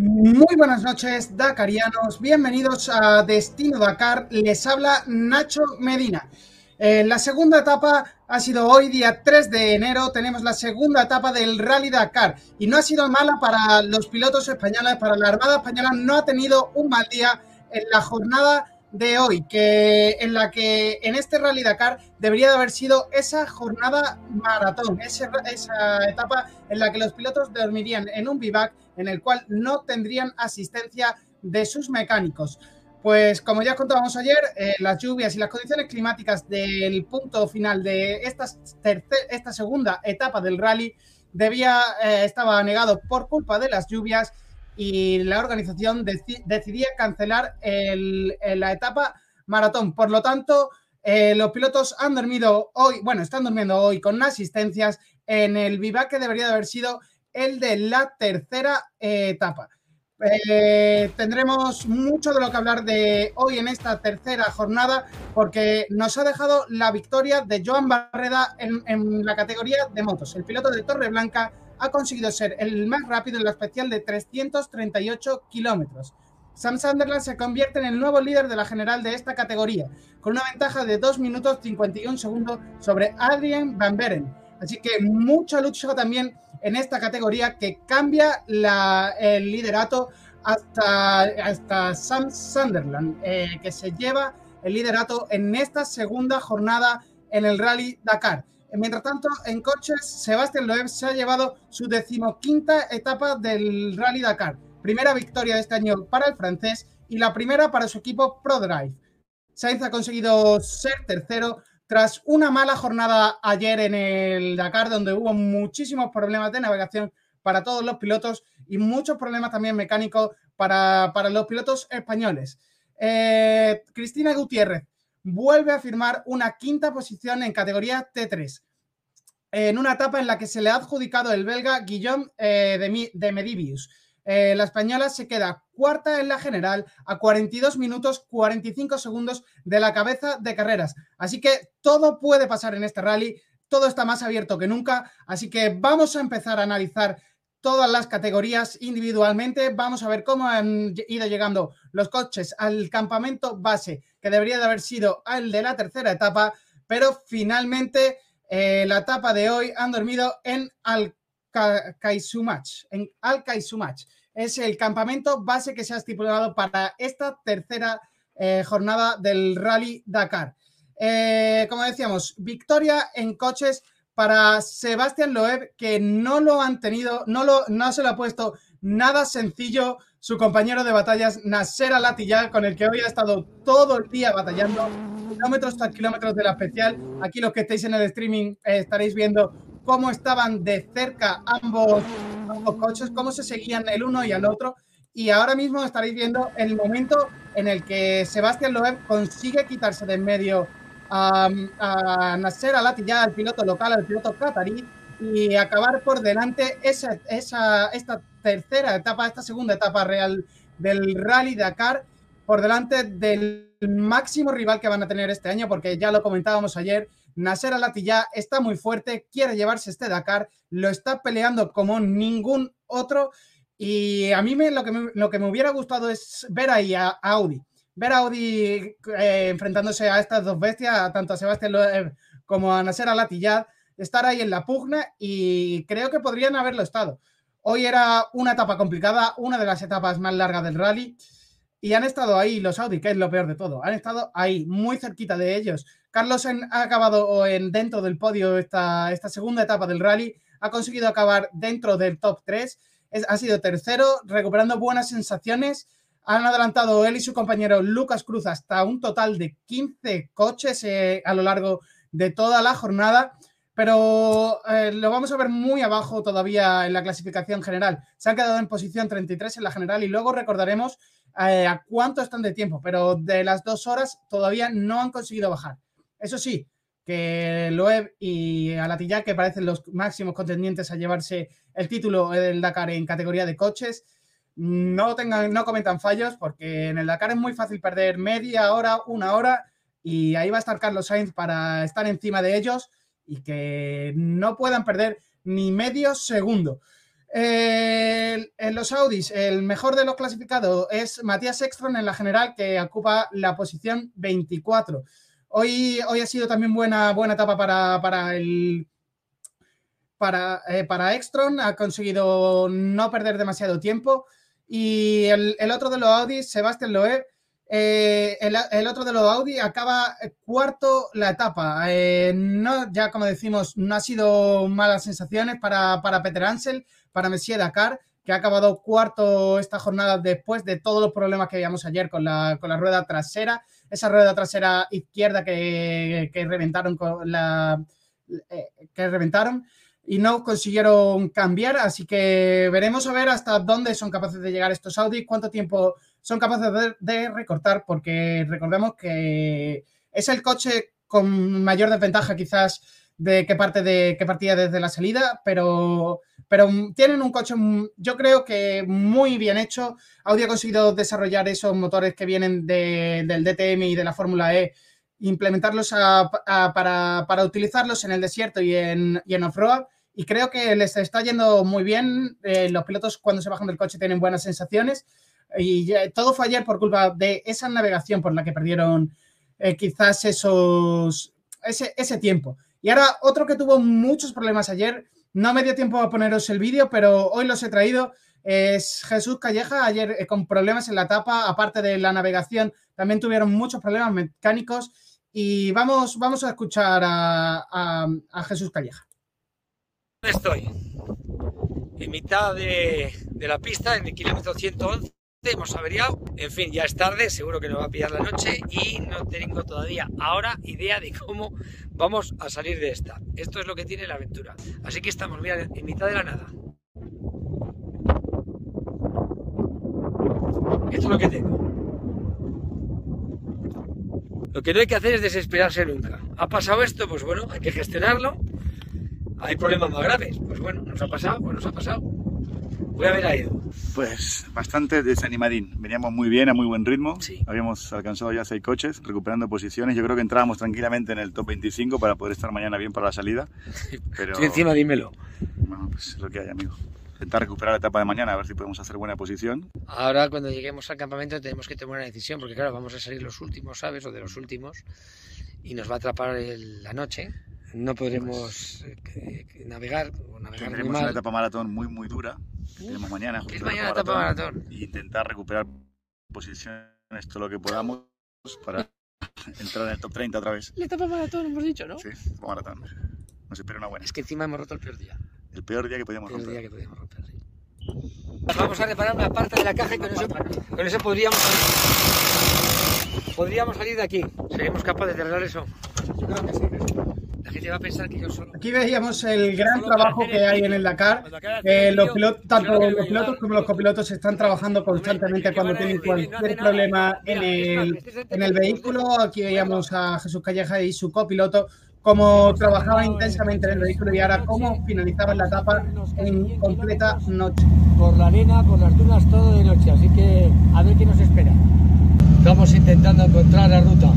Muy buenas noches, Dakarianos. Bienvenidos a Destino Dakar. Les habla Nacho Medina. Eh, la segunda etapa ha sido hoy, día 3 de enero. Tenemos la segunda etapa del Rally Dakar. Y no ha sido mala para los pilotos españoles, para la Armada Española. No ha tenido un mal día en la jornada de hoy, que en la que en este Rally Dakar debería de haber sido esa jornada maratón, esa, esa etapa en la que los pilotos dormirían en un bivac en el cual no tendrían asistencia de sus mecánicos. Pues como ya contábamos ayer, eh, las lluvias y las condiciones climáticas del punto final de esta, esta segunda etapa del rally debía, eh, estaba negado por culpa de las lluvias y la organización decidía cancelar la etapa maratón. Por lo tanto, eh, los pilotos han dormido hoy, bueno, están durmiendo hoy con asistencias en el vivac que debería de haber sido el de la tercera eh, etapa. Eh, tendremos mucho de lo que hablar de hoy en esta tercera jornada porque nos ha dejado la victoria de Joan Barreda en, la categoría de motos. El piloto de Torre Blanca ha conseguido ser el más rápido en la especial de 338 kilómetros. Sam Sunderland se convierte en el nuevo líder de la general de esta categoría, con una ventaja de 2 minutos 51 segundos sobre Adrian Van Beren. Así que mucha lucha también en esta categoría que cambia el liderato hasta, hasta Sam Sunderland, eh, que se lleva el liderato en esta segunda jornada en el Rally Dakar. Mientras tanto, en coches, Sebastián Loeb se ha llevado su decimoquinta etapa del Rally Dakar. Primera victoria de este año para el francés y la primera para su equipo ProDrive. Sainz ha conseguido ser tercero tras una mala jornada ayer en el Dakar, donde hubo muchísimos problemas de navegación para todos los pilotos y muchos problemas también mecánicos para, los pilotos españoles. Eh, Cristina Gutiérrez vuelve a firmar una quinta posición en categoría T3, en una etapa en la que se le ha adjudicado el belga Guillaume eh, de, Medivius. Eh, la española se queda cuarta en la general a 42 minutos 45 segundos de la cabeza de carreras. Así que todo puede pasar en este rally, todo está más abierto que nunca, así que vamos a empezar a analizar todas las categorías individualmente. Vamos a ver cómo han ido llegando los coches al campamento base, que debería de haber sido el de la tercera etapa, pero finalmente eh, la etapa de hoy han dormido en Alcaizumach. En Alcaizumach. Es el campamento base que se ha estipulado para esta tercera eh, jornada del Rally Dakar. Eh, como decíamos, victoria en coches para Sebastián Loeb, que no lo han tenido, no, lo, no se lo ha puesto nada sencillo su compañero de batallas, Nasser Alatilla, con el que hoy ha estado todo el día batallando, kilómetros tras kilómetros de la especial. Aquí los que estéis en el streaming eh, estaréis viendo cómo estaban de cerca ambos, ambos coches, cómo se seguían el uno y el otro. Y ahora mismo estaréis viendo el momento en el que Sebastián Loeb consigue quitarse de en medio a, a Nasser Alatilla, el piloto local, el piloto qatarí, y acabar por delante esa, esa, esta tercera etapa, esta segunda etapa real del Rally Dakar, por delante del máximo rival que van a tener este año, porque ya lo comentábamos ayer, Nasser Alatilla está muy fuerte, quiere llevarse este Dakar, lo está peleando como ningún otro. Y a mí me, lo, que me, lo que me hubiera gustado es ver ahí a, Audi, ver a Audi eh, enfrentándose a estas dos bestias, tanto a Sebastián como a Nasser Alatilla, estar ahí en la pugna y creo que podrían haberlo estado. Hoy era una etapa complicada, una de las etapas más largas del rally y han estado ahí los Audi, que es lo peor de todo. Han estado ahí, muy cerquita de ellos. Carlos ha acabado en, dentro del podio esta, esta segunda etapa del rally, ha conseguido acabar dentro del top 3, ha sido tercero, recuperando buenas sensaciones. Han adelantado él y su compañero Lucas Cruz hasta un total de 15 coches eh, a lo largo de toda la jornada pero eh, lo vamos a ver muy abajo todavía en la clasificación general. Se han quedado en posición 33 en la general y luego recordaremos eh, a cuánto están de tiempo, pero de las dos horas todavía no han conseguido bajar. Eso sí, que Loeb y Alatilla, que parecen los máximos contendientes a llevarse el título del Dakar en categoría de coches, no, tengan, no cometan fallos, porque en el Dakar es muy fácil perder media hora, una hora, y ahí va a estar Carlos Sainz para estar encima de ellos y que no puedan perder ni medio segundo. En los Audis, el mejor de los clasificados es Matías Ekstrom en la general, que ocupa la posición 24. Hoy, hoy ha sido también buena, buena etapa para, para el. Para, eh, para ha conseguido no perder demasiado tiempo. Y el, otro de los Audis, Sebastián Loeb, eh, el, otro de los Audi acaba cuarto la etapa. Eh, no, ya como decimos, no ha sido malas sensaciones para, para Peter Ansel, para Messier Dakar, que ha acabado cuarto esta jornada después de todos los problemas que veíamos ayer con la, con la rueda trasera, esa rueda trasera izquierda que, que reventaron con la eh, que reventaron y no consiguieron cambiar, así que veremos a ver hasta dónde son capaces de llegar estos Audi, cuánto tiempo son capaces de, recortar, porque recordemos que es el coche con mayor desventaja quizás de qué parte de qué partida desde la salida, pero, pero tienen un coche, yo creo que muy bien hecho. Audi ha conseguido desarrollar esos motores que vienen del DTM y de la Fórmula E, implementarlos para, utilizarlos en el desierto y en, y en off-road. Y creo que les está yendo muy bien. Eh, los pilotos cuando se bajan del coche tienen buenas sensaciones. Y todo fue ayer por culpa de esa navegación por la que perdieron eh, quizás esos, ese, ese tiempo. Y ahora otro que tuvo muchos problemas ayer, no me dio tiempo a poneros el vídeo, pero hoy los he traído, es Jesús Calleja, ayer eh, con problemas en la tapa, aparte de la navegación, también tuvieron muchos problemas mecánicos y vamos, vamos a escuchar a, Jesús Calleja. Estoy en mitad de, de la pista, en el kilómetro 111 hemos averiado, en fin, ya es tarde, seguro que nos va a pillar la noche y no tengo todavía ahora idea de cómo vamos a salir de esta. Esto es lo que tiene la aventura. Así que estamos, mira, en mitad de la nada. Esto es lo que tengo. Lo que no hay que hacer es desesperarse nunca. ¿Ha pasado esto? Pues bueno, hay que gestionarlo. Hay problemas más graves. Pues bueno, nos ha pasado, pues nos ha pasado. Voy a Edu. Pues bastante desanimadín. Veníamos muy bien, a muy buen ritmo. Sí. Habíamos alcanzado ya seis coches, recuperando posiciones. Yo creo que entrábamos tranquilamente en el top 25 para poder estar mañana bien para la salida. Pero... Sí, encima dímelo. Bueno, pues es lo que hay, amigo. Intentar recuperar la etapa de mañana, a ver si podemos hacer buena posición. Ahora, cuando lleguemos al campamento, tenemos que tomar una decisión, porque claro, vamos a salir los últimos, ¿sabes? O de los últimos, y nos va a atrapar la noche no podremos eh, navegar o navegar Tendremos muy mal. una etapa maratón muy muy dura tenemos mañana. ¿Qué es mañana etapa maratón? Y intentar recuperar posiciones todo lo que podamos para entrar en el top 30 otra vez. La etapa maratón, hemos dicho, ¿no? Sí, etapa maratón. Nos espera una buena. Es que encima hemos roto el peor día. El peor día que podíamos romper. El día que podíamos romper, sí. Vamos a reparar una parte de la caja y con eso, con eso podríamos, podríamos salir de aquí. ¿Seríamos capaces de arreglar eso? Yo creo que sí. Aquí veíamos el gran trabajo que hay en el Dakar. los pilotos, tanto los pilotos como los copilotos están trabajando constantemente cuando tienen cualquier problema en el, en el vehículo. Aquí veíamos a Jesús Calleja y su copiloto cómo trabajaban intensamente en el vehículo y ahora cómo finalizaban la etapa en completa noche. Por la arena, por las dunas, todo de noche. Así que a ver qué nos espera. Estamos intentando encontrar la ruta.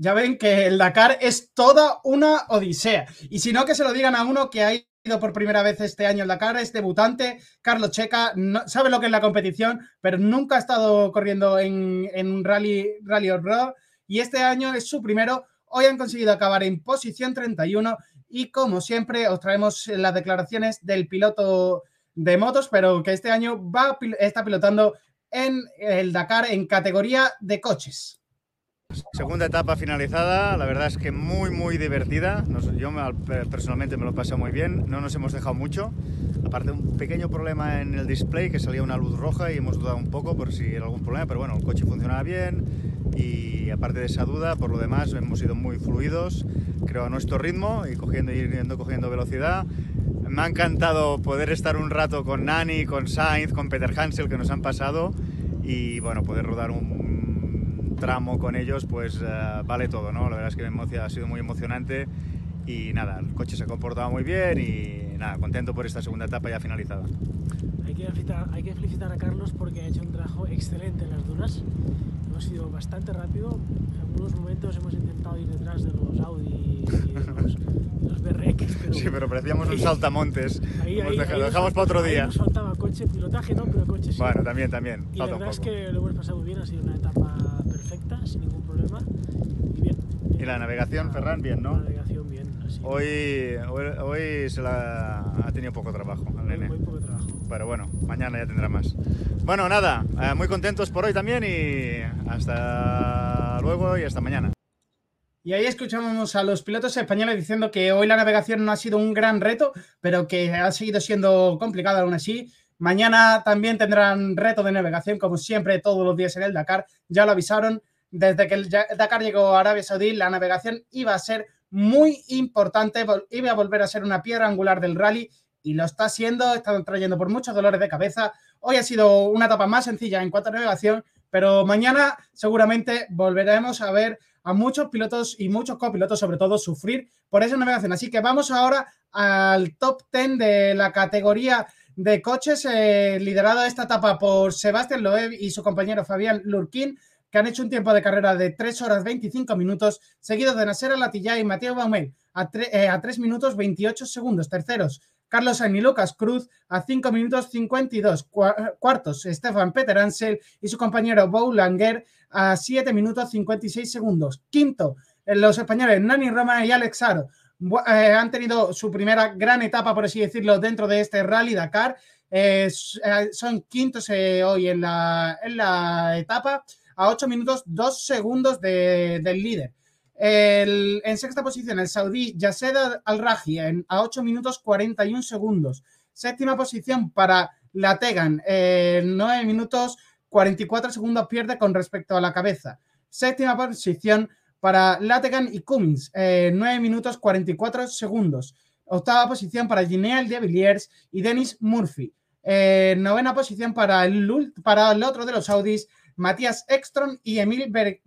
Ya ven que el Dakar es toda una odisea. Y si no, que se lo digan a uno que ha ido por primera vez este año el Dakar, es debutante, Carlos Checa, no, sabe lo que es la competición, pero nunca ha estado corriendo en, un rally, rally road y este año es su primero. Hoy han conseguido acabar en posición 31 y como siempre os traemos las declaraciones del piloto de motos, pero que este año va, está pilotando en el Dakar en categoría de coches. Segunda etapa finalizada, la verdad es que muy muy divertida, yo personalmente me lo pasé muy bien, no nos hemos dejado mucho, aparte un pequeño problema en el display que salía una luz roja y hemos dudado un poco por si era algún problema, pero bueno, el coche funcionaba bien y aparte de esa duda, por lo demás hemos ido muy fluidos, creo a nuestro ritmo y cogiendo, yendo cogiendo velocidad. Me ha encantado poder estar un rato con Nani, con Sainz, con Peter Hansel que nos han pasado y bueno, poder rodar un tramo con ellos, pues eh, vale todo, ¿no? La verdad es que me ha sido muy emocionante y nada, el coche se ha comportado muy bien y nada, contento por esta segunda etapa ya finalizada. Hay que, felicitar, hay que felicitar a Carlos porque ha hecho un trabajo excelente en las dunas. Hemos sido bastante rápido. En algunos momentos hemos intentado ir detrás de los Audi y de los, de los BRX, pero Sí, pero parecíamos un saltamontes. ahí, ahí- dejado- ahí lo dejamos para otro día. Nos faltaba coche, pilotaje no, pero coche sí. Bueno, también, también. y la verdad es que lo hemos pasado bien, ha sido una etapa perfecta, sin ningún problema. Y bien. Y la navegación, Ferran, bien, ¿no? La navegación bien. Así, Hoy, hoy, hoy se la ha tenido poco trabajo muy, nene. muy poco trabajo. Pero bueno, mañana ya tendrá más. Bueno, nada, eh, muy contentos por hoy también y hasta luego y hasta mañana. Y ahí escuchamos a los pilotos españoles diciendo que hoy la navegación no ha sido un gran reto, pero que ha seguido siendo complicada aún así. Mañana también tendrán reto de navegación, como siempre, todos los días en el Dakar. Ya lo avisaron, desde que el Dakar llegó a Arabia Saudí, la navegación iba a ser muy importante, iba a volver a ser una piedra angular del rally y lo está siendo, está trayendo por muchos dolores de cabeza. Hoy ha sido una etapa más sencilla en cuanto a navegación, pero mañana seguramente volveremos a ver a muchos pilotos y muchos copilotos, sobre todo, sufrir por esa navegación. Así que vamos ahora al top 10 de la categoría de coches, eh, liderado esta etapa por Sebastián Loeb y su compañero Fabián Lurquín, que han hecho un tiempo de carrera de 3 horas 25 minutos, seguidos de Nasser Latilla y Mateo Baumel a, eh, a 3 minutos 28 segundos. Terceros, Carlos Sainz y Lucas Cruz a 5 minutos 52. Cua- Cuartos, Stefan Peter Ansel y su compañero Bo Langer a 7 minutos 56 segundos. Quinto, eh, los españoles Nani Roma y Alex Aro eh, han tenido su primera gran etapa, por así decirlo, dentro de este Rally Dakar. Eh, eh, son quintos eh, hoy en la, etapa a 8 minutos 2 segundos de- del líder. En sexta posición, el saudí Yased Al-Raji a 8 minutos 41 segundos. Séptima posición para la Tegan, en 9 minutos 44 segundos pierde con respecto a la cabeza. Séptima posición para Lategan y Cummins, eh, 9 minutos 44 segundos. Octava posición para Gineal de Villiers y Dennis Murphy. Eh, novena posición para el, otro de los Audis, Matías Ekstrom y Emil Ber-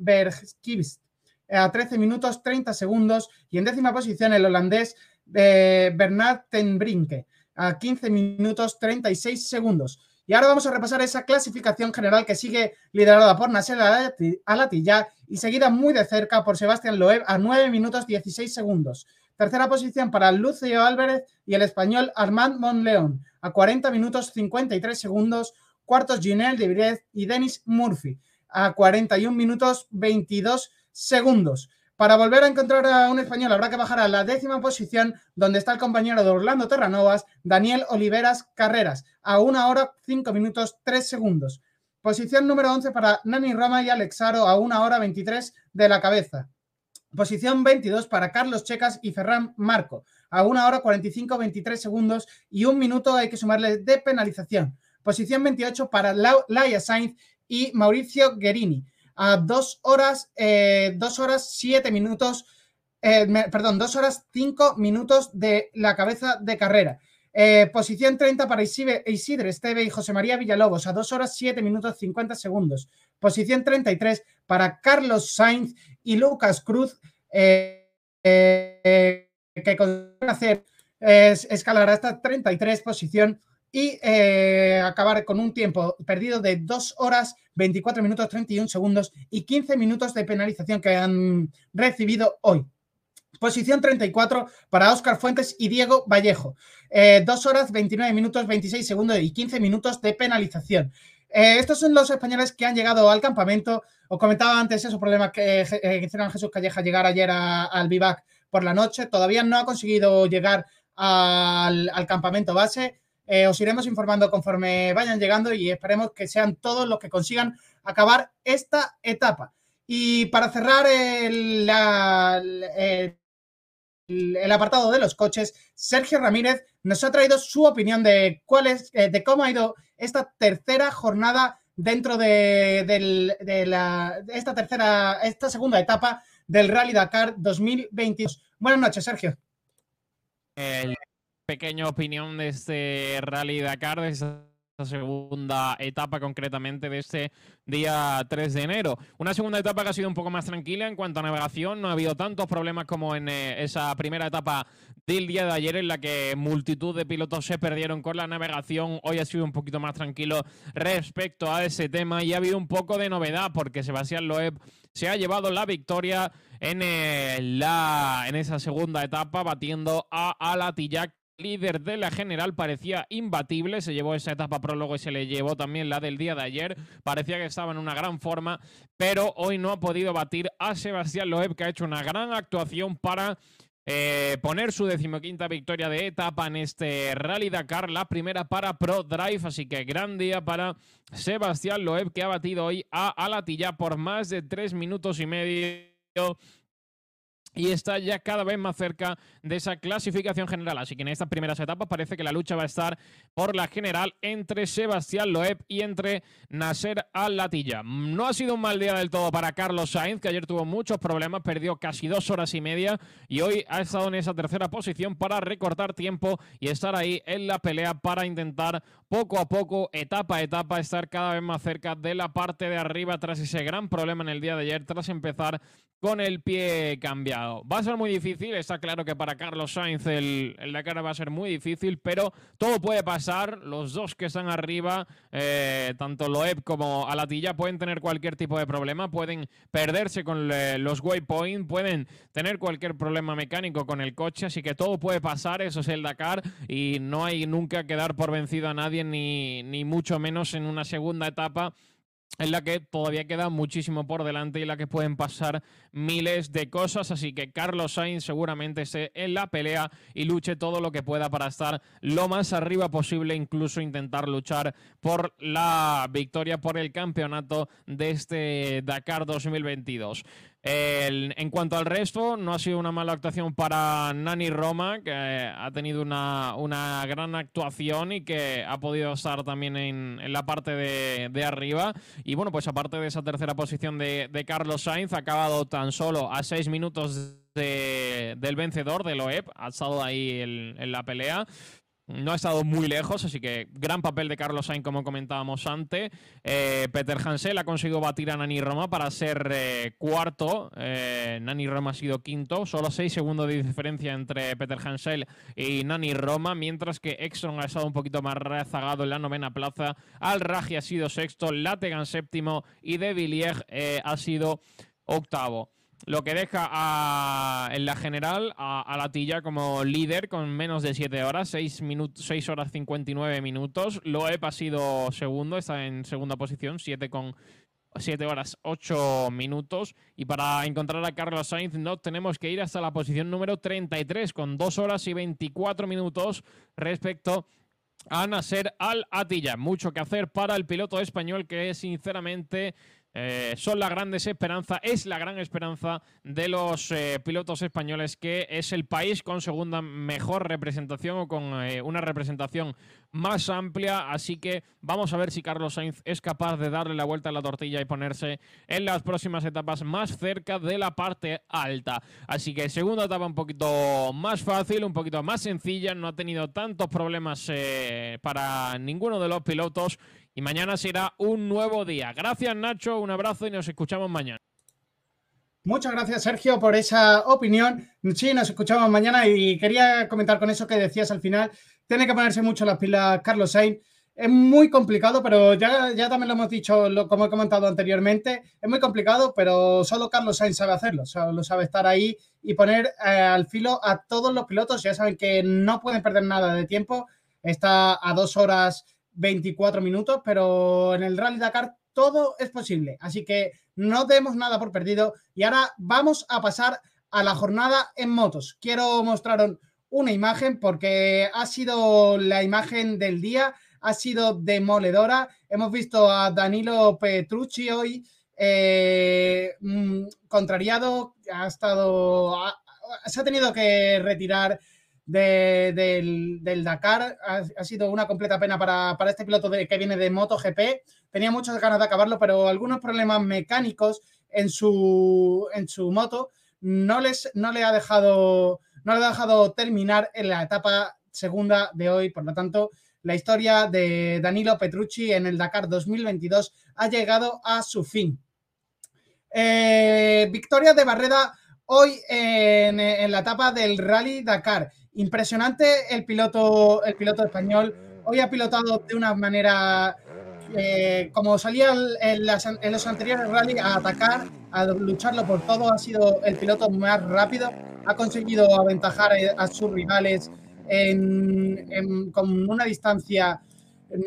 eh, a 13 minutos 30 segundos. Y en décima posición el holandés eh, Bernard Tenbrinke, a 15 minutos 36 segundos. Y ahora vamos a repasar esa clasificación general que sigue liderada por Nasser Alati- Alatilla y seguida muy de cerca por Sebastián Loeb a 9 minutos 16 segundos. Tercera posición para Lucio Álvarez y el español Armand Monleón a 40 minutos 53 segundos. Cuartos Ginel de y Dennis Murphy a 41 minutos 22 segundos. Para volver a encontrar a un español habrá que bajar a la décima posición donde está el compañero de Orlando Terranovas, Daniel Oliveras Carreras, a 1 hora 5 minutos 3 segundos. Posición número 11 para Nani Rama y Alexaro a 1 hora 23 de la cabeza. Posición 22 para Carlos Checas y Ferran Marco a 1 hora 45 23 segundos y un minuto hay que sumarle de penalización. Posición 28 para Laia Sainz y Mauricio Guerini a 2 horas, eh, 2 horas 7 minutos, eh, perdón, 2 horas 5 minutos de la cabeza de carrera. Eh, posición 30 para Isidre, Esteve y José María Villalobos a 2 horas 7 minutos 50 segundos. Posición 33 para Carlos Sainz y Lucas Cruz, eh, que consiguen hacer es escalar hasta 33 posición y acabar con un tiempo perdido de 2 horas 24 minutos 31 segundos y 15 minutos de penalización que han recibido hoy. Posición 34 para Óscar Fuentes y Diego Vallejo. 2 horas 29 minutos 26 segundos y 15 minutos de penalización. Eh, estos son los españoles que han llegado al campamento. Os comentaba antes esos problemas que eh, que hicieron Jesús Calleja llegar ayer al vivac por la noche. Todavía no ha conseguido llegar al campamento base. Eh, os iremos informando conforme vayan llegando y esperemos que sean todos los que consigan acabar esta etapa. Y para cerrar el, la- el- apartado de los coches, Sergio Ramírez nos ha traído su opinión de cuál es, eh, de cómo ha ido esta tercera jornada dentro de, la, esta tercera, esta segunda etapa del Rally Dakar 2022. Buenas noches, Sergio. el pequeño opinión de este Rally Dakar, de esta segunda etapa concretamente de este día 3 de enero. Una segunda etapa que ha sido un poco más tranquila en cuanto a navegación, no ha habido tantos problemas como en eh, esa primera etapa del día de ayer en la que multitud de pilotos se perdieron con la navegación. Hoy ha sido un poquito más tranquilo respecto a ese tema y ha habido un poco de novedad porque Sebastián Loeb se ha llevado la victoria en, eh, la, en esa segunda etapa batiendo a Alatillac líder de la general parecía imbatible, se llevó esa etapa prólogo y se le llevó también la del día de ayer, parecía que estaba en una gran forma, pero hoy no ha podido batir a Sebastián Loeb, que ha hecho una gran actuación para eh, poner su decimoquinta victoria de etapa en este Rally Dakar, la primera para Pro Drive, así que gran día para Sebastián Loeb, que ha batido hoy a Alatilla por más de tres minutos y medio y está ya cada vez más cerca de esa clasificación general. Así que en estas primeras etapas parece que la lucha va a estar por la general entre Sebastián Loeb y entre Nasser Al-Latilla. No ha sido un mal día del todo para Carlos Sainz, que ayer tuvo muchos problemas, perdió casi dos horas y media y hoy ha estado en esa tercera posición para recortar tiempo y estar ahí en la pelea para intentar poco a poco, etapa a etapa, estar cada vez más cerca de la parte de arriba tras ese gran problema en el día de ayer, tras empezar con el pie cambiado. Va a ser muy difícil, está claro que para Carlos Sainz el, Dakar va a ser muy difícil, pero todo puede pasar. Los dos que están arriba, eh, tanto Loeb como Alatilla, pueden tener cualquier tipo de problema, pueden perderse con los waypoints, pueden tener cualquier problema mecánico con el coche, así que todo puede pasar, eso es el Dakar, y no hay nunca que dar por vencido a nadie, ni, ni mucho menos en una segunda etapa en la que todavía queda muchísimo por delante y en la que pueden pasar miles de cosas. Así que Carlos Sainz seguramente esté en la pelea y luche todo lo que pueda para estar lo más arriba posible, incluso intentar luchar por la victoria por el campeonato de este Dakar 2022 en cuanto al resto, no ha sido una mala actuación para Nani Roma, que ha tenido una, gran actuación y que ha podido estar también en, la parte de, arriba. Y bueno, pues aparte de esa tercera posición de, Carlos Sainz, ha acabado tan solo a seis minutos del vencedor, de Loeb, ha estado ahí en la pelea. No ha estado muy lejos, así que gran papel de Carlos Sainz, como comentábamos antes. Eh, Peter Hansel ha conseguido batir a Nani Roma para ser eh, cuarto. Eh, Nani Roma ha sido quinto. Solo seis segundos de diferencia entre Peter Hansel y Nani Roma, mientras que Exxon ha estado un poquito más rezagado en la novena plaza. Al Raji ha sido sexto, Lategan séptimo y De Villiers ha sido octavo lo que deja en la general a, la Tilla como líder con menos de 7 horas, 6, minutos, 6 horas 59 minutos. Loeb ha sido segundo, está en segunda posición, 7 con 7 horas 8 minutos. Y para encontrar a Carlos Sainz no tenemos que ir hasta la posición número 33 con 2 horas y 24 minutos respecto a Nasser Al-Atilla. Mucho que hacer para el piloto español que sinceramente eh, son la gran esperanza, es la gran esperanza de los eh, pilotos españoles, que es el país con segunda mejor representación o con eh, una representación más amplia. Así que vamos a ver si Carlos Sainz es capaz de darle la vuelta a la tortilla y ponerse en las próximas etapas más cerca de la parte alta. Así que segunda etapa un poquito más fácil, un poquito más sencilla, no ha tenido tantos problemas para ninguno de los pilotos y mañana será un nuevo día. Gracias Nacho, un abrazo y nos escuchamos mañana. Muchas gracias Sergio por esa opinión. Sí, nos escuchamos mañana y quería comentar con eso que decías al final. Tiene que ponerse mucho las pilas Carlos Sainz. Es muy complicado, pero ya, ya también lo hemos dicho, como he comentado anteriormente, es muy complicado, pero solo Carlos Sainz sabe hacerlo, solo sabe estar ahí y poner eh, al filo a todos los pilotos. Ya saben que no pueden perder nada de tiempo. Está a dos horas 24 minutos, pero en el Rally Dakar todo es posible. Así que no demos nada por perdido. Y ahora vamos a pasar a la jornada en motos. Quiero mostraros una imagen porque ha sido la imagen del día, ha sido demoledora. Hemos visto a Danilo Petrucci hoy eh, mm, contrariado, ha estado, se ha tenido que retirar del, Dakar. Ha, sido una completa pena para, este piloto que viene de MotoGP. Tenía muchas ganas de acabarlo, pero algunos problemas mecánicos en su, en su moto no, les, no, le ha dejado, no le ha dejado terminar en la etapa segunda de hoy. Por lo tanto, la historia de Danilo Petrucci en el Dakar 2022 ha llegado a su fin. Eh, victoria de Barreda hoy en, la etapa del Rally Dakar. Impresionante el piloto, el piloto español. Hoy ha pilotado de una manera eh, como salía en, los anteriores rally a atacar, a lucharlo por todo, ha sido el piloto más rápido, ha conseguido aventajar a sus rivales con una distancia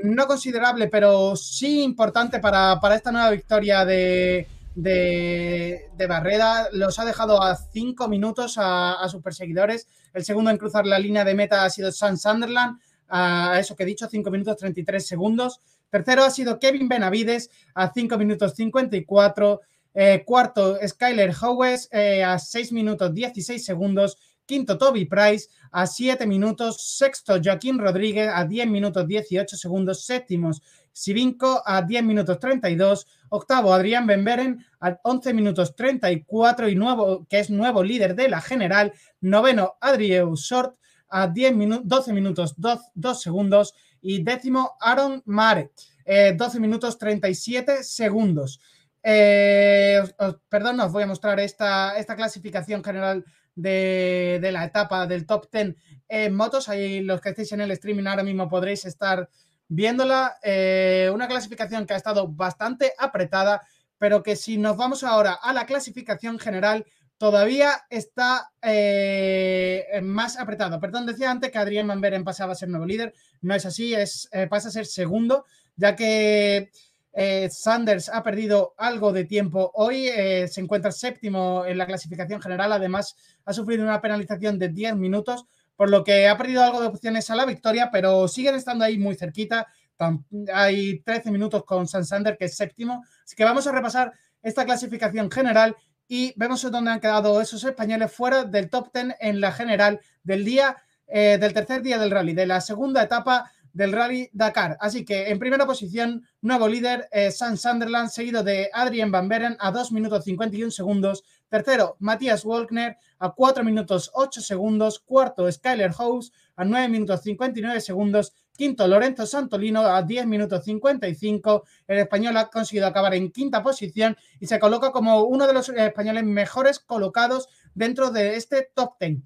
no considerable, pero sí importante para, para esta nueva victoria de, de, de, Barreda. Los ha dejado a cinco minutos a, sus perseguidores. El segundo en cruzar la línea de meta ha sido Sam Sunderland, a eso que he dicho, 5 minutos 33 segundos. Tercero ha sido Kevin Benavides a 5 minutos 54. Eh, cuarto, Skyler Howes eh, a 6 minutos 16 segundos. Quinto, Toby Price a 7 minutos. Sexto, Joaquín Rodríguez a 10 minutos 18 segundos. Séptimos, Sivinco a 10 minutos 32. Octavo, Adrián Benberen a 11 minutos 34 y nuevo, que es nuevo líder de la general. Noveno, Adrieu Short a 10 minu 12 minutos 2, 2 segundos y décimo Aaron Mare, eh, 12 minutos 37 segundos. Eh, os, perdón, os voy a mostrar esta, esta clasificación general de, de, la etapa del top 10 en motos. Ahí los que estéis en el streaming ahora mismo podréis estar viéndola. Eh, una clasificación que ha estado bastante apretada, pero que si nos vamos ahora a la clasificación general, todavía está eh, más apretado. Perdón, decía antes que Adrián Van Beren pasaba a ser nuevo líder. No es así, es, eh, pasa a ser segundo, ya que eh, Sanders ha perdido algo de tiempo hoy. Eh, se encuentra séptimo en la clasificación general. Además, ha sufrido una penalización de 10 minutos, por lo que ha perdido algo de opciones a la victoria, pero siguen estando ahí muy cerquita. Hay 13 minutos con San Sander, que es séptimo. Así que vamos a repasar esta clasificación general y vemos dónde han quedado esos españoles fuera del top 10 en la general del día, eh, del tercer día del rally, de la segunda etapa del Rally Dakar. Así que en primera posición, nuevo líder, eh, Sam Sunderland, seguido de Adrian Van Beren a 2 minutos 51 segundos. Tercero, Matías Wolkner a 4 minutos 8 segundos. Cuarto, Skyler House a 9 minutos 59 segundos. Quinto, Lorenzo Santolino a 10 minutos 55. El español ha conseguido acabar en quinta posición y se coloca como uno de los españoles mejores colocados dentro de este top 10.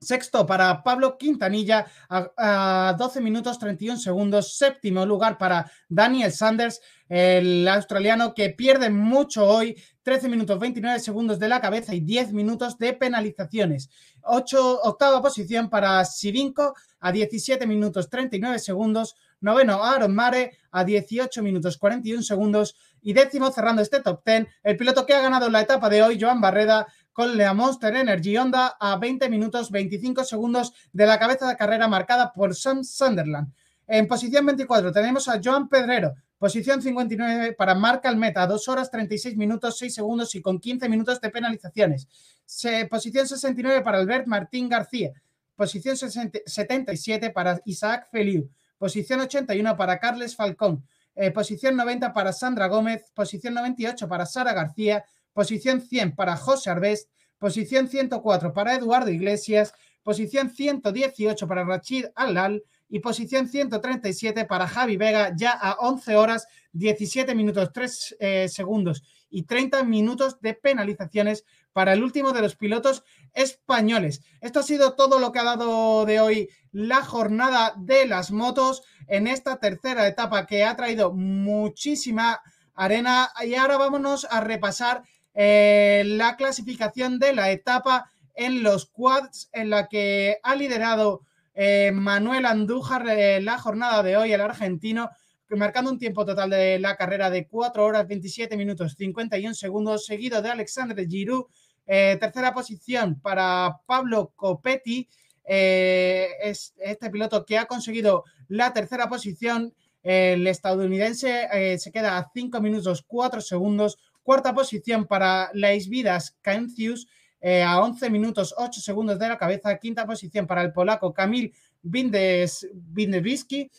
Sexto para Pablo Quintanilla a, a, 12 minutos 31 segundos. Séptimo lugar para Daniel Sanders, el australiano que pierde mucho hoy. 13 minutos 29 segundos de la cabeza y 10 minutos de penalizaciones. Ocho, octava posición para Sivinko a 17 minutos 39 segundos. Noveno Aaron Mare a 18 minutos 41 segundos. Y décimo cerrando este top 10, el piloto que ha ganado la etapa de hoy, Joan Barreda, con la Monster Energy Honda a 20 minutos 25 segundos de la cabeza de carrera marcada por Sam Sunderland. En posición 24 tenemos a Joan Pedrero, posición 59 para Marc Almeta, 2 horas 36 minutos 6 segundos y con 15 minutos de penalizaciones. Se, posición 69 para Albert Martín García, posición 60, 77 para Isaac Feliu, posición 81 para Carles Falcón, eh, posición 90 para Sandra Gómez, posición 98 para Sara García, posición 100 para José Arbest, posición 104 para Eduardo Iglesias, posición 118 para Rachid Alal. Y posición 137 para Javi Vega ya a 11 horas 17 minutos 3 eh, segundos y 30 minutos de penalizaciones para el último de los pilotos españoles. Esto ha sido todo lo que ha dado de hoy la jornada de las motos en esta tercera etapa que ha traído muchísima arena. Y ahora vámonos a repasar eh, la clasificación de la etapa en los quads en la que ha liderado eh, Manuel Andújar eh, la jornada de hoy, el argentino, marcando un tiempo total de la carrera de 4 horas 27 minutos 51 segundos, seguido de Alexandre Giroud. Tercera posición para Pablo Copetti, es este piloto que ha conseguido la tercera posición. El estadounidense se queda a 5 minutos 4 segundos. Cuarta posición para Lais Vidas Cancius eh, a 11 minutos 8 segundos de la cabeza. Quinta posición para el polaco Kamil Bindewski.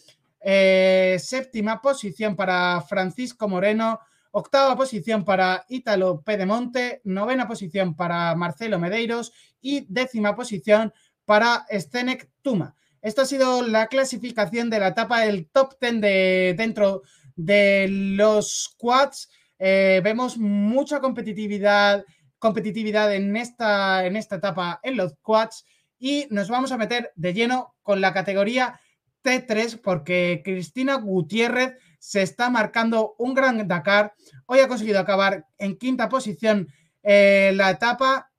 Eh, séptima posición para Francisco Moreno. Octava posición para Ítalo Pedemonte. Novena posición para Marcelo Medeiros. Y décima posición para Stenek Tuma. Esto ha sido la clasificación de la etapa del top 10 de, dentro de los quads. Eh, vemos mucha competitividad, competitividad en, esta, en esta etapa en los quads y nos vamos a meter de lleno con la categoría T3 porque Cristina Gutiérrez se está marcando un gran Dakar. Hoy ha conseguido acabar en quinta posición eh, la etapa,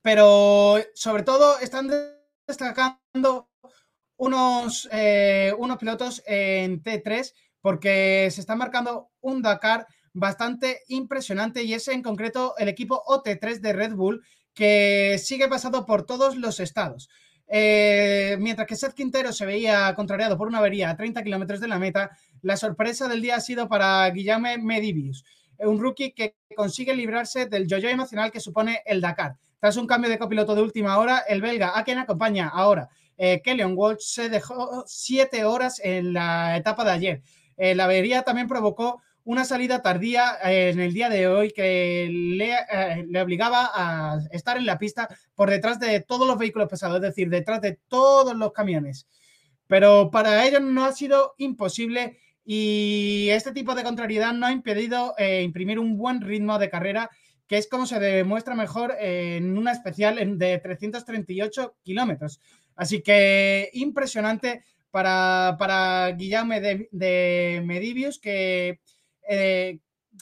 pero sobre todo están destacando unos, eh, unos pilotos en T3 porque se está marcando un Dakar bastante impresionante y es en concreto el equipo OT3 de Red Bull que sigue pasando por todos los estados. Eh, mientras que Seth Quintero se veía contrariado por una avería a 30 kilómetros de la meta, la sorpresa del día ha sido para Guillaume Medivius, un rookie que consigue librarse del yo-yo emocional que supone el Dakar. Tras un cambio de copiloto de última hora, el belga, a quien acompaña ahora eh, Walsh, se dejó siete horas en la etapa de ayer. Eh, la avería también provocó una salida tardía eh, en el día de hoy que le, eh, le, obligaba a estar en la pista por detrás de todos los vehículos pesados, es decir, detrás de todos los camiones. Pero para ellos no ha sido imposible y este tipo de contrariedad no ha impedido eh, imprimir un buen ritmo de carrera, que es como se demuestra mejor en una especial de 338 kilómetros. Así que impresionante para, para Guillaume de, de Medivius, que eh,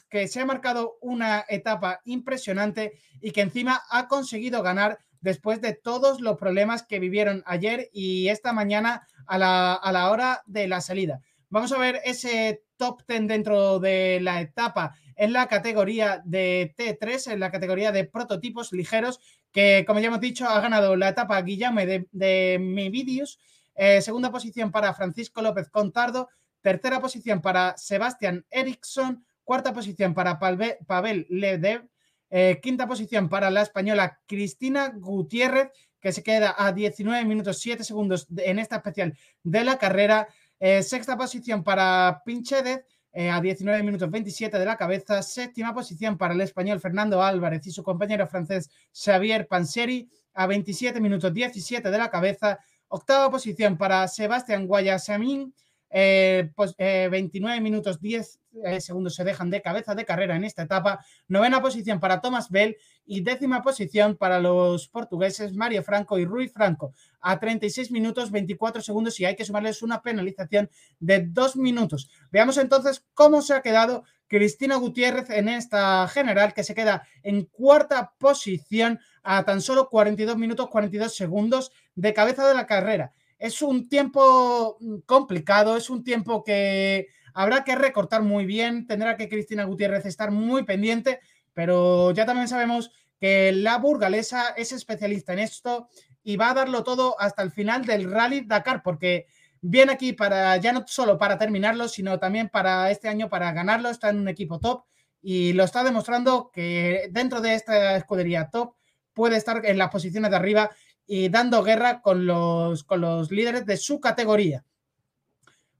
que se ha marcado una etapa impresionante y que encima ha conseguido ganar después de todos los problemas que vivieron ayer y esta mañana a la, a la hora de la salida. Vamos a ver ese top 10 dentro de la etapa en la categoría de T3, en la categoría de prototipos ligeros, que como ya hemos dicho ha ganado la etapa Guillaume de, de Mi Vídeos, eh, segunda posición para Francisco López Contardo, Tercera posición para Sebastián Eriksson. Cuarta posición para Pavel Ledev. Eh, quinta posición para la española Cristina Gutiérrez, que se queda a 19 minutos 7 segundos en esta especial de la carrera. Eh, sexta posición para Pinchedez, eh, a 19 minutos 27 de la cabeza. Séptima posición para el español Fernando Álvarez y su compañero francés Xavier Panseri, a 27 minutos 17 de la cabeza. Octava posición para Sebastián Guayasamín, eh, pues, 29 eh, minutos 10 eh, segundos se dejan de cabeza de carrera en esta etapa. Novena posición para Thomas Bell y décima posición para los portugueses Mario Franco y Rui Franco a 36 minutos 24 segundos y hay que sumarles una penalización de dos minutos. Veamos entonces cómo se ha quedado Cristina Gutiérrez en esta general que se queda en cuarta posición a tan solo 42 minutos 42 segundos de cabeza de la carrera. Es un tiempo mm, complicado, es un tiempo que habrá que recortar muy bien, tendrá que Cristina Gutiérrez estar muy pendiente, pero ya también sabemos que la burgalesa es especialista en esto y va a darlo todo hasta el final del Rally Dakar, porque viene aquí para ya no solo para terminarlo, sino también para este año para ganarlo, está en un equipo top y lo está demostrando que dentro de esta escudería top puede estar en las posiciones de arriba y dando guerra con los, con los líderes de su categoría.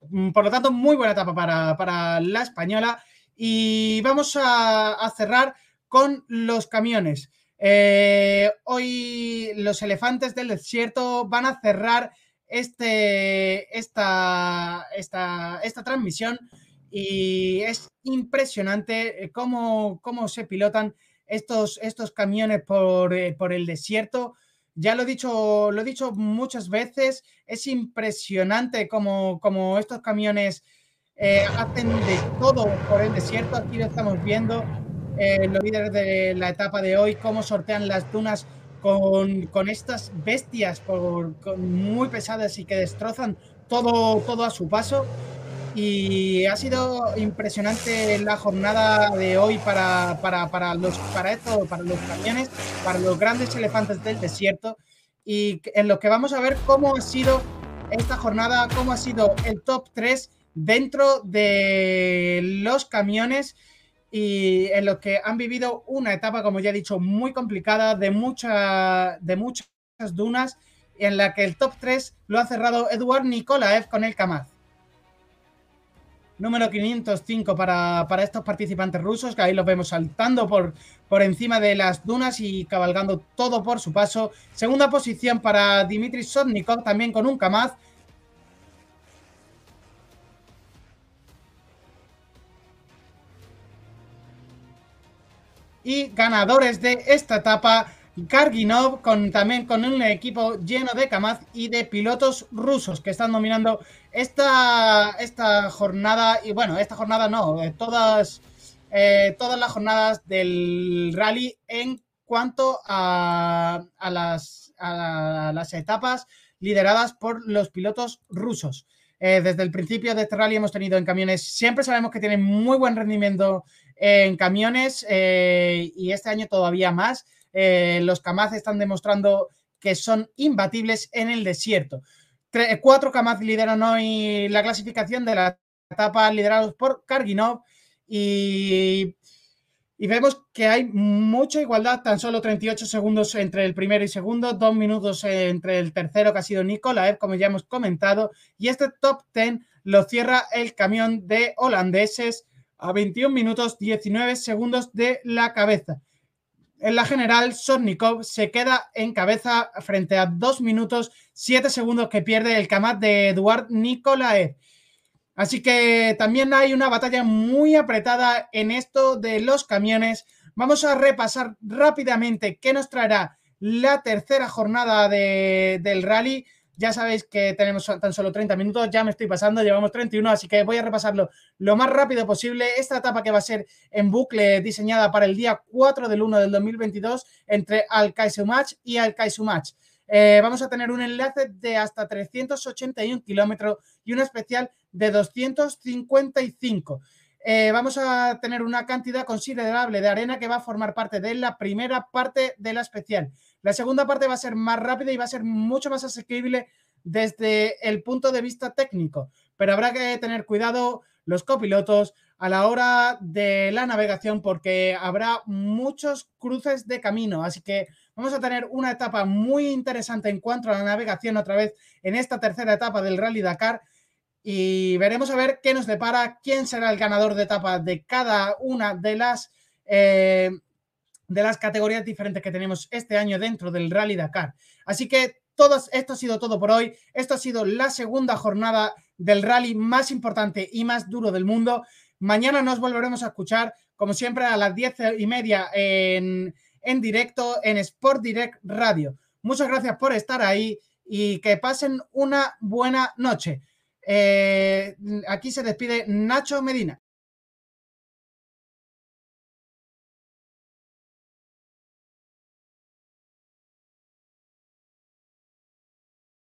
Mm, por lo tanto, muy buena etapa para, la española. Y vamos a, cerrar con los camiones. Eh, hoy los elefantes del desierto van a cerrar este, esta, esta, esta transmisión y es impresionante cómo, cómo se pilotan estos, estos camiones por, eh, por el desierto. Ya lo he dicho, lo he dicho muchas veces, es impresionante como, como estos camiones eh, hacen de todo por el desierto. Aquí lo estamos viendo, eh, los líderes de la etapa de hoy, cómo sortean las dunas con, con estas bestias muy pesadas y que destrozan todo, todo a su paso. Y ha sido impresionante la jornada de hoy para, para, los, para, esto, para los camiones, para los grandes elefantes del desierto. Y en lo que vamos a ver cómo ha sido esta jornada, cómo ha sido el top 3 dentro de los camiones y en los que han vivido una etapa, como ya he dicho, muy complicada, de, mucha, de muchas dunas, en la que el top 3 lo ha cerrado Eduard Nikolaev con el Kamaz. Número 505 para, para estos participantes rusos, que ahí los vemos saltando por, por encima de las dunas y cabalgando todo por su paso. Segunda posición para Dimitri Sotnikov, también con un Kamaz. Y ganadores de esta etapa, Karginov, también con un equipo lleno de Kamaz y de pilotos rusos que están dominando esta, esta jornada. Y bueno, esta jornada no, eh, todas, eh, todas las jornadas del rally en cuanto a, las, etapas lideradas por los pilotos rusos. Eh, desde el principio de este rally hemos tenido en camiones, siempre sabemos que tienen muy buen rendimiento en camiones y este año todavía más. Eh, los Kamaz están demostrando que son imbatibles en el desierto. Tre cuatro Kamaz lideran hoy la clasificación de la etapa liderados por Karginov y, vemos que hay mucha igualdad, tan solo 38 segundos entre el primero y segundo, dos minutos entre el tercero que ha sido Nikolaev, como ya hemos comentado, y este top 10 lo cierra el camión de holandeses a 21 minutos 19 segundos de la cabeza. En la general, Sotnikov se queda en cabeza frente a 2 minutos 7 segundos que pierde el Kamat de Eduard Nikolaev. Así que también hay una batalla muy apretada en esto de los camiones. Vamos a repasar rápidamente qué nos traerá la tercera jornada de, del rally. Ya sabéis que tenemos tan solo 30 minutos, ya me estoy pasando, llevamos 31, así que voy a repasarlo lo más rápido posible. Esta etapa que va a ser en bucle diseñada para el día 4 del 1 del 2022 entre Match y Alcaisumach. Eh, vamos a tener un enlace de hasta 381 kilómetros y un especial de 255. Eh, vamos a tener una cantidad considerable de arena que va a formar parte de la primera parte de la especial. La segunda parte va a ser más rápida y va a ser mucho más asequible desde el punto de vista técnico, pero habrá que tener cuidado los copilotos a la hora de la navegación porque habrá muchos cruces de camino, así que vamos a tener una etapa muy interesante en cuanto a la navegación otra vez en esta tercera etapa del Rally Dakar y veremos a ver qué nos depara, quién será el ganador de etapa de cada una de las eh, de las categorías diferentes que tenemos este año dentro del Rally Dakar. Así que todo, esto ha sido todo por hoy. Esto ha sido la segunda jornada del rally más importante y más duro del mundo. Mañana nos volveremos a escuchar, como siempre, a las diez y media en, en directo en Sport Direct Radio. Muchas gracias por estar ahí y que pasen una buena noche. Eh, aquí se despide Nacho Medina.